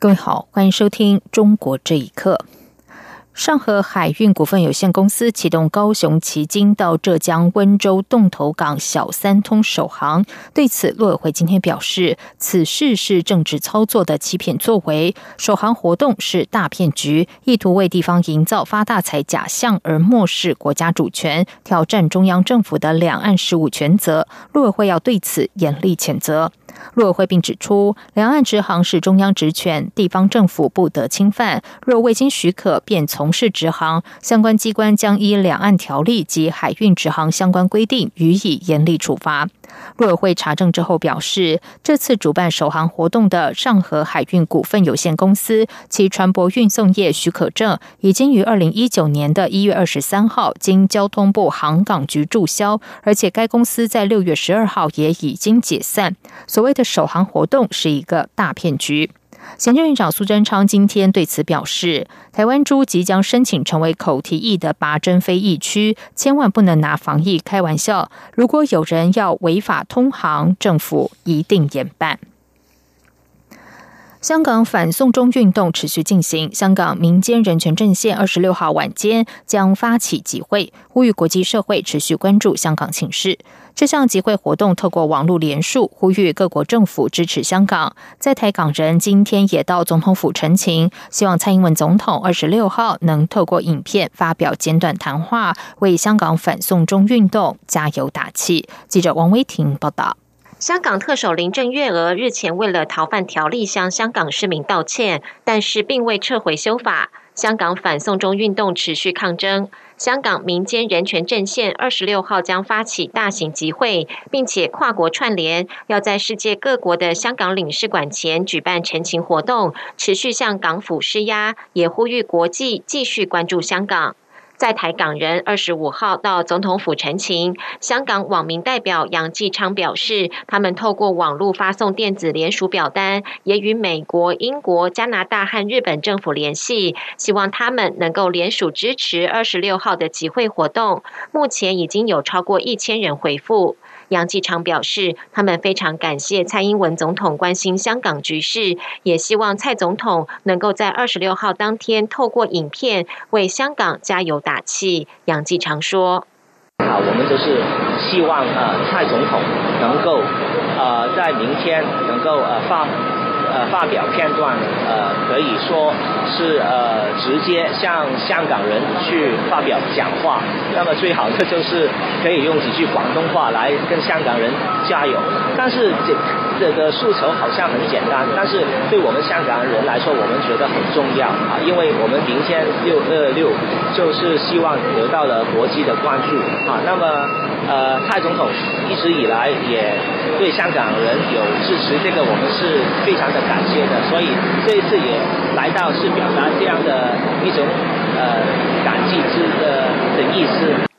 各位好，欢迎收听《中国这一刻》。上河海运股份有限公司启动高雄旗津到浙江温州洞头港小三通首航，对此，陆委会今天表示，此事是政治操作的欺骗作为，首航活动是大骗局，意图为地方营造发大财假象而漠视国家主权，挑战中央政府的两岸事务权责，陆委会要对此严厉谴责。陆委会并指出，两岸直航是中央职权，地方政府不得侵犯。若未经许可便从事直航，相关机关将依两岸条例及海运直航相关规定予以严厉处罚。陆委会查证之后表示，这次主办首航活动的上合海运股份有限公司，其船舶运送业许可证已经于二零一九年的一月二十三号经交通部航港局注销，而且该公司在六月十二号也已经解散。所谓的首航活动是一个大骗局。行政院长苏贞昌今天对此表示，台湾猪即将申请成为口蹄疫的拔针非疫区，千万不能拿防疫开玩笑。如果有人要违法通航，政府一定严办。香港反送中运动持续进行，香港民间人权阵线二十六号晚间将发起集会，呼吁国际社会持续关注香港情势。这项集会活动透过网络联署，呼吁各国政府支持香港。在台港人今天也到总统府陈情，希望蔡英文总统二十六号能透过影片发表简短谈话，为香港反送中运动加油打气。记者王威婷报道。香港特首林郑月娥日前为了逃犯条例向香港市民道歉，但是并未撤回修法。香港反送中运动持续抗争，香港民间人权阵线二十六号将发起大型集会，并且跨国串联，要在世界各国的香港领事馆前举办陈情活动，持续向港府施压，也呼吁国际继续关注香港。在台港人二十五号到总统府陈情，香港网民代表杨继昌表示，他们透过网络发送电子联署表单，也与美国、英国、加拿大和日本政府联系，希望他们能够联署支持二十六号的集会活动。目前已经有超过一千人回复。杨继昌表示，他们非常感谢蔡英文总统关心香港局势，也希望蔡总统能够在二十六号当天透过影片为香港加油打气。杨继昌说：“好，我们就是希望呃蔡总统能够呃在明天能够呃发。”呃，发表片段，呃，可以说是呃，直接向香港人去发表讲话。那么最好的就是可以用几句广东话来跟香港人加油。但是这这个诉求好像很简单，但是对我们香港人来说，我们觉得很重要啊，因为我们明天六二六就是希望得到了国际的关注啊。那么呃，蔡总统一直以来也对香港人有支持，这个我们是非常的。感谢的，所以这一次也来到，是表达这样的一种呃感激之的的意思。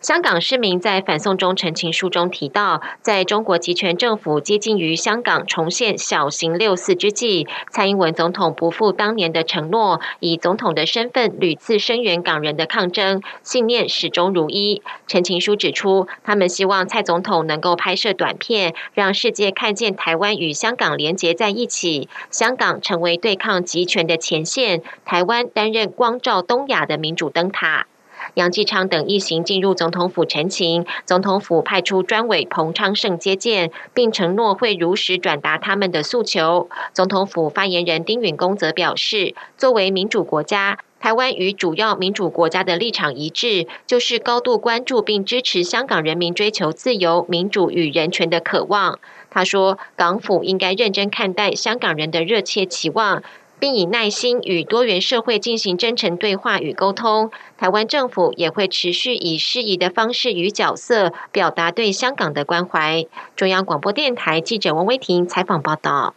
香港市民在反送中陈情书中提到，在中国集权政府接近于香港重现小型六四之际，蔡英文总统不负当年的承诺，以总统的身份屡次声援港人的抗争，信念始终如一。陈情书指出，他们希望蔡总统能够拍摄短片，让世界看见台湾与香港连结在一起，香港成为对抗集权的前线，台湾担任光照东亚的民主灯塔。杨继昌等一行进入总统府陈情，总统府派出专委彭昌盛接见，并承诺会如实转达他们的诉求。总统府发言人丁允恭则表示，作为民主国家，台湾与主要民主国家的立场一致，就是高度关注并支持香港人民追求自由、民主与人权的渴望。他说，港府应该认真看待香港人的热切期望。并以耐心与多元社会进行真诚对话与沟通。台湾政府也会持续以适宜的方式与角色表达对香港的关怀。中央广播电台记者王威婷采访报道。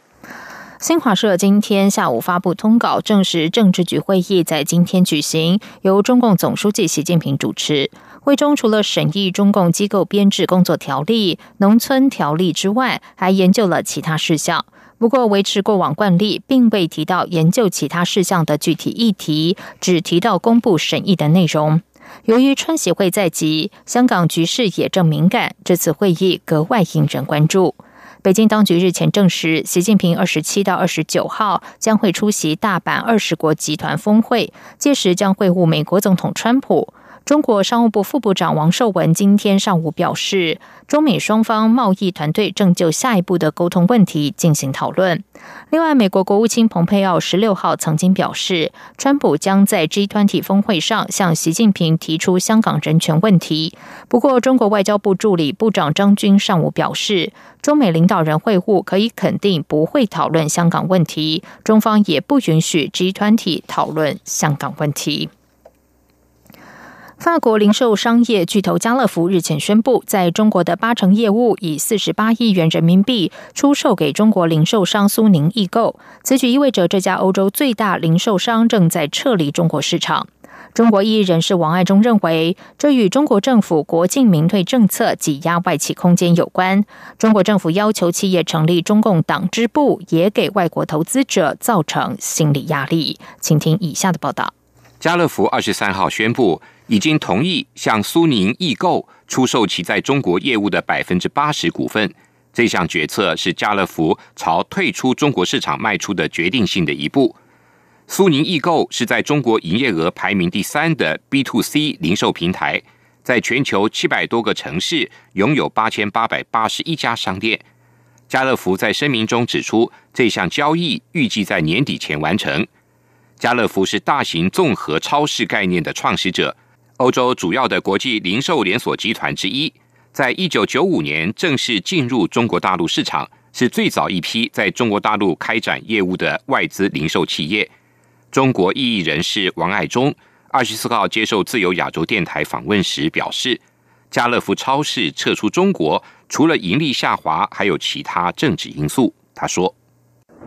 新华社今天下午发布通稿，证实政治局会议在今天举行，由中共总书记习近平主持。会中除了审议中共机构编制工作条例、农村条例之外，还研究了其他事项。不过，维持过往惯例，并未提到研究其他事项的具体议题，只提到公布审议的内容。由于川协会在即，香港局势也正敏感，这次会议格外引人关注。北京当局日前证实，习近平二十七到二十九号将会出席大阪二十国集团峰会，届时将会晤美国总统川普。中国商务部副部长王受文今天上午表示，中美双方贸易团队正就下一步的沟通问题进行讨论。另外，美国国务卿蓬佩奥十六号曾经表示，川普将在 G20 峰会上向习近平提出香港人权问题。不过，中国外交部助理部长张军上午表示，中美领导人会晤可以肯定不会讨论香港问题，中方也不允许 G20 讨论香港问题。法国零售商业巨头家乐福日前宣布，在中国的八成业务以四十八亿元人民币出售给中国零售商苏宁易购。此举意味着这家欧洲最大零售商正在撤离中国市场。中国异议人士王爱忠认为，这与中国政府国进民退政策挤压外企空间有关。中国政府要求企业成立中共党支部，也给外国投资者造成心理压力。请听以下的报道：家乐福二十三号宣布。已经同意向苏宁易购出售其在中国业务的百分之八十股份。这项决策是家乐福朝退出中国市场迈出的决定性的一步。苏宁易购是在中国营业额排名第三的 B to C 零售平台，在全球七百多个城市拥有八千八百八十一家商店。家乐福在声明中指出，这项交易预计在年底前完成。家乐福是大型综合超市概念的创始者。欧洲主要的国际零售连锁集团之一，在一九九五年正式进入中国大陆市场，是最早一批在中国大陆开展业务的外资零售企业。中国异议人士王爱忠二十四号接受自由亚洲电台访问时表示，家乐福超市撤出中国，除了盈利下滑，还有其他政治因素。他说。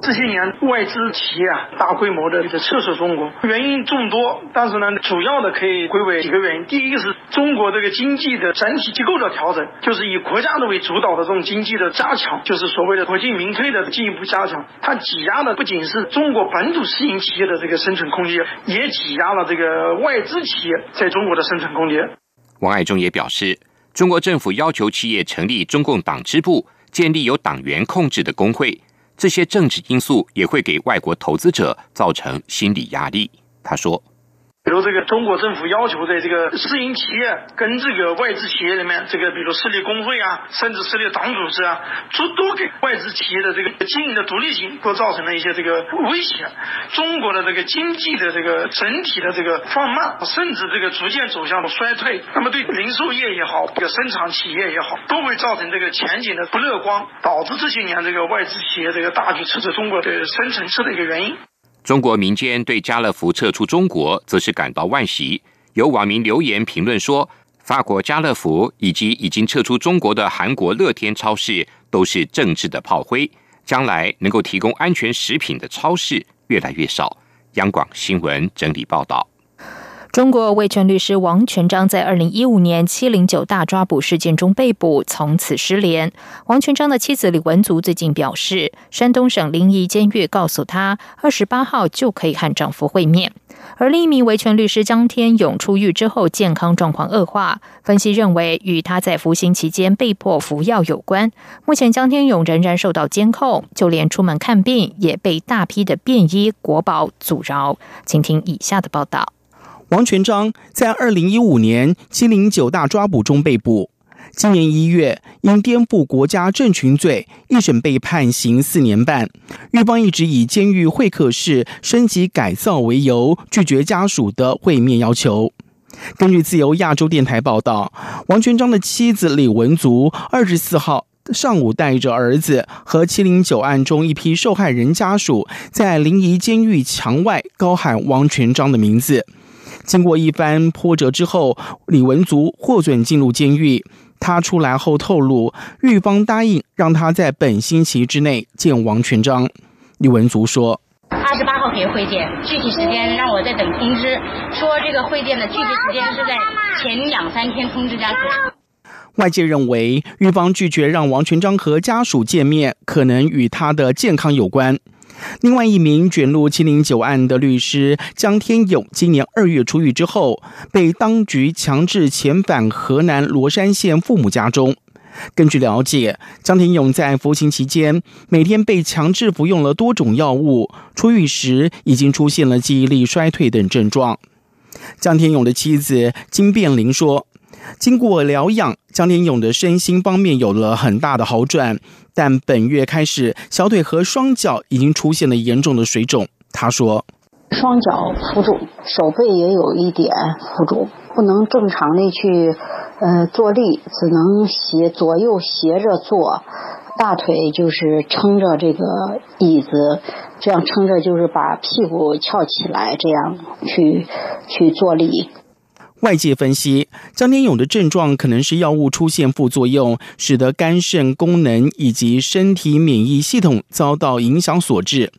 这些年外资企业啊大规模的这个撤出中国，原因众多，但是呢，主要的可以归为几个原因。第一个是中国这个经济的整体结构的调整，就是以国家的为主导的这种经济的加强，就是所谓的国进民退的进一步加强。它挤压的不仅是中国本土私营企业的这个生存空间，也挤压了这个外资企业在中国的生存空间。王爱忠也表示，中国政府要求企业成立中共党支部，建立由党员控制的工会。这些政治因素也会给外国投资者造成心理压力，他说。比如这个中国政府要求的这个私营企业跟这个外资企业里面，这个比如设立工会啊，甚至设立党组织啊，诸多给外资企业的这个经营的独立性，都造成了一些这个威胁。中国的这个经济的这个整体的这个放慢，甚至这个逐渐走向了衰退，那么对零售业也好，这个生产企业也好，都会造成这个前景的不乐观，导致这些年这个外资企业这个大举撤出中国的深层次的一个原因。中国民间对家乐福撤出中国，则是感到惋惜。有网民留言评论说：“法国家乐福以及已经撤出中国的韩国乐天超市，都是政治的炮灰。将来能够提供安全食品的超市越来越少。”央广新闻整理报道。中国维权律师王全章在二零一五年七零九大抓捕事件中被捕，从此失联。王全章的妻子李文足最近表示，山东省临沂监狱告诉她，二十八号就可以和丈夫会面。而另一名维权律师江天勇出狱之后，健康状况恶化，分析认为与他在服刑期间被迫服药有关。目前江天勇仍然受到监控，就连出门看病也被大批的便衣国保阻挠。请听以下的报道。王全章在二零一五年七零九大抓捕中被捕，今年一月因颠覆国家政权罪一审被判刑四年半。狱方一直以监狱会客室升级改造为由，拒绝家属的会面要求。根据自由亚洲电台报道，王全章的妻子李文足二十四号上午带着儿子和七零九案中一批受害人家属，在临沂监狱墙外高喊王全章的名字。经过一番波折之后，李文足获准进入监狱。他出来后透露，狱方答应让他在本星期之内见王全章。李文足说：“二十八号可以会见，具体时间让我再等通知。说这个会见的具体时间是在前两三天通知家属。”外界认为，狱方拒绝让王全章和家属见面，可能与他的健康有关。另外一名卷入七零九案的律师江天勇，今年二月出狱之后，被当局强制遣返河南罗山县父母家中。根据了解，江天勇在服刑期间每天被强制服用了多种药物，出狱时已经出现了记忆力衰退等症状。江天勇的妻子金变玲说。经过疗养，江天勇的身心方面有了很大的好转，但本月开始，小腿和双脚已经出现了严重的水肿。他说：“双脚浮肿，手背也有一点浮肿，不能正常的去呃坐立，只能斜左右斜着坐，大腿就是撑着这个椅子，这样撑着就是把屁股翘起来，这样去去坐立。”外界分析，江天勇的症状可能是药物出现副作用，使得肝肾功能以及身体免疫系统遭到影响所致。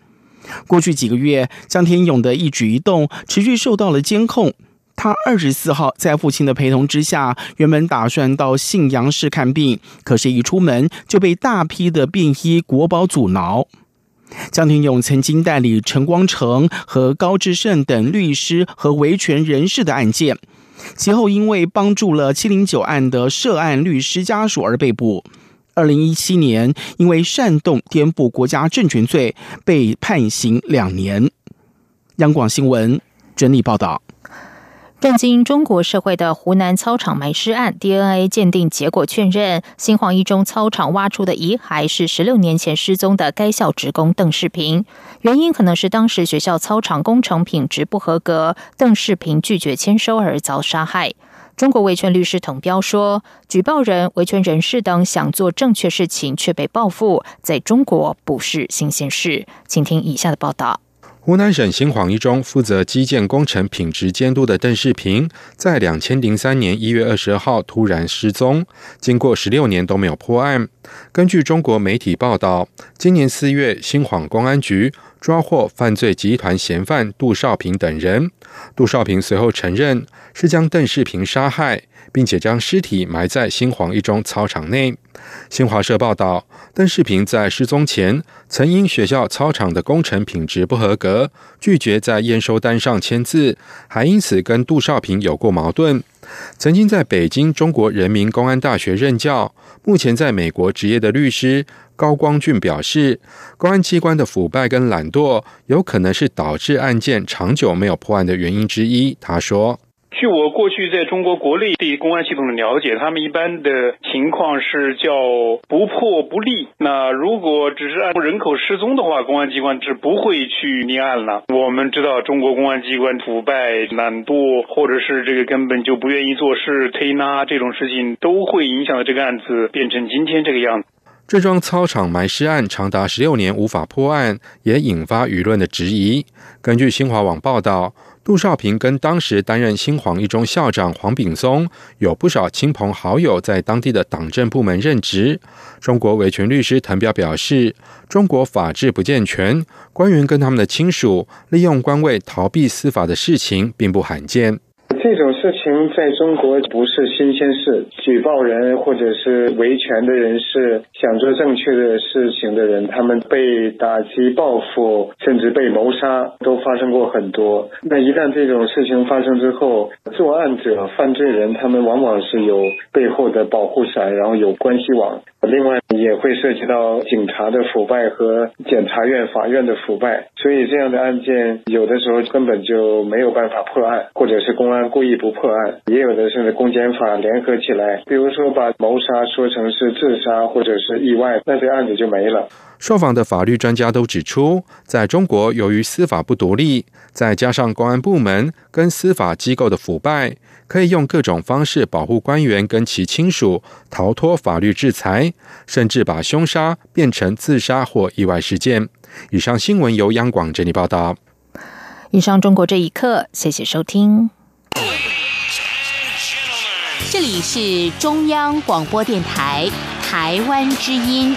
过去几个月，江天勇的一举一动持续受到了监控。他二十四号在父亲的陪同之下，原本打算到信阳市看病，可是，一出门就被大批的便衣国保阻挠。江天勇曾经代理陈光诚和高志胜等律师和维权人士的案件。其后，因为帮助了七零九案的涉案律师家属而被捕。二零一七年，因为煽动颠覆国家政权罪被判刑两年。央广新闻整理报道。震惊中国社会的湖南操场埋尸案 DNA 鉴定结果确认，新黄一中操场挖出的遗骸是十六年前失踪的该校职工邓世平。原因可能是当时学校操场工程品质不合格，邓世平拒绝签收而遭杀害。中国维权律师滕彪说：“举报人、维权人士等想做正确事情却被报复，在中国不是新鲜事。”请听以下的报道。湖南省新晃一中负责基建工程品质监督的邓世平，在两千零三年一月二十二号突然失踪，经过十六年都没有破案。根据中国媒体报道，今年四月，新晃公安局抓获犯罪集团嫌犯杜少平等人。杜少平随后承认是将邓世平杀害。并且将尸体埋在新黄一中操场内。新华社报道，邓世平在失踪前曾因学校操场的工程品质不合格，拒绝在验收单上签字，还因此跟杜少平有过矛盾。曾经在北京中国人民公安大学任教，目前在美国执业的律师高光俊表示，公安机关的腐败跟懒惰有可能是导致案件长久没有破案的原因之一。他说。据我过去在中国国内对公安系统的了解，他们一般的情况是叫不破不立。那如果只是按人口失踪的话，公安机关是不会去立案了。我们知道中国公安机关腐败、懒惰，或者是这个根本就不愿意做事、推拉这种事情，都会影响到这个案子变成今天这个样子。这桩操场埋尸案长达十六年无法破案，也引发舆论的质疑。根据新华网报道。陆少平跟当时担任新黄一中校长黄炳松有不少亲朋好友在当地的党政部门任职。中国维权律师滕彪表示，中国法治不健全，官员跟他们的亲属利用官位逃避司法的事情并不罕见。这种事情在中国不是新鲜事，举报人或者是维权的人士，想做正确的事情的人，他们被打击报复，甚至被谋杀，都发生过很多。那一旦这种事情发生之后，作案者、犯罪人，他们往往是有背后的保护伞，然后有关系网。另外也会涉及到警察的腐败和检察院、法院的腐败，所以这样的案件有的时候根本就没有办法破案，或者是公安故意不破案，也有的是公检法联合起来，比如说把谋杀说成是自杀或者是意外，那这案子就没了。受访的法律专家都指出，在中国，由于司法不独立，再加上公安部门跟司法机构的腐败，可以用各种方式保护官员跟其亲属逃脱法律制裁，甚至把凶杀变成自杀或意外事件。以上新闻由央广整理报道。以上中国这一刻，谢谢收听。这里是中央广播电台台湾之音。